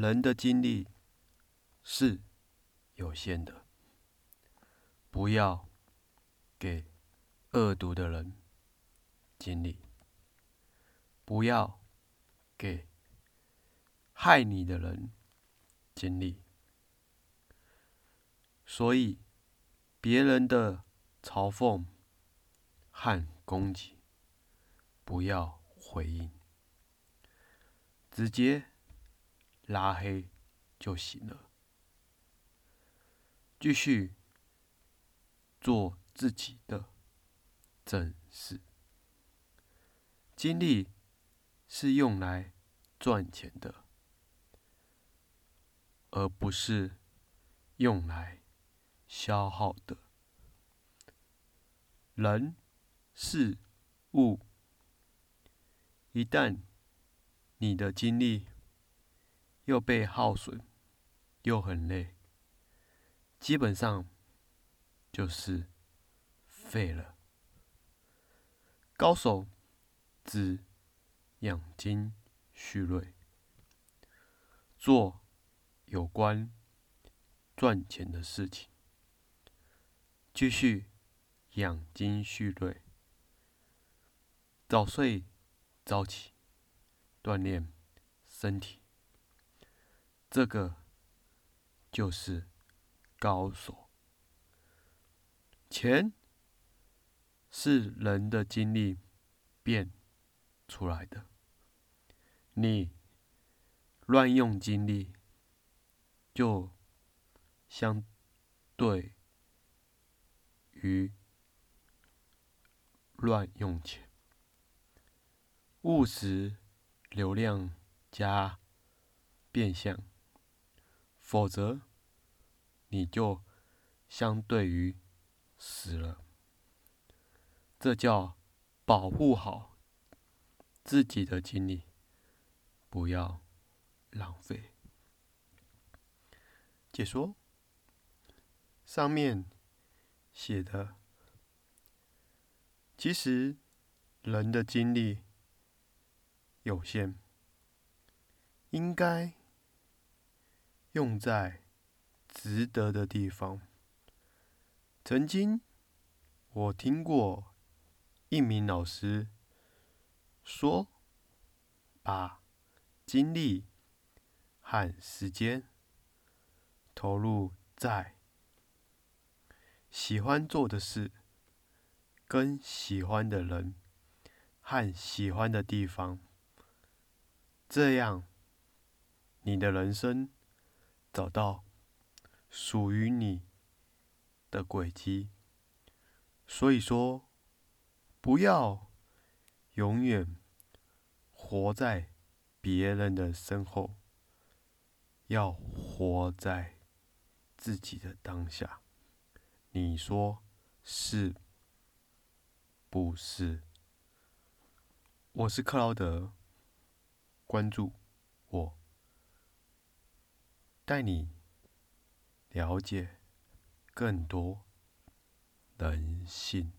人的精力是有限的，不要给恶毒的人精力，不要给害你的人精力。所以，别人的嘲讽和攻击，不要回应，直接拉黑就行了。继续做自己的正事，精力是用来赚钱的，而不是用来。消耗的人事物，一旦你的精力又被耗损，又很累，基本上就是废了。高手只养精蓄锐，做有关赚钱的事情。继续养精蓄锐，早睡早起，锻炼身体，这个就是高手。钱是人的精力变出来的，你乱用精力，就相对。于乱用钱，务实流量加变相，否则你就相对于死了。这叫保护好自己的精力，不要浪费。解说上面。写的，其实人的精力有限，应该用在值得的地方。曾经我听过一名老师说，把精力和时间投入在。喜欢做的事，跟喜欢的人，和喜欢的地方，这样，你的人生找到属于你的轨迹。所以说，不要永远活在别人的身后，要活在自己的当下。你说是不是？我是克劳德，关注我，带你了解更多人性。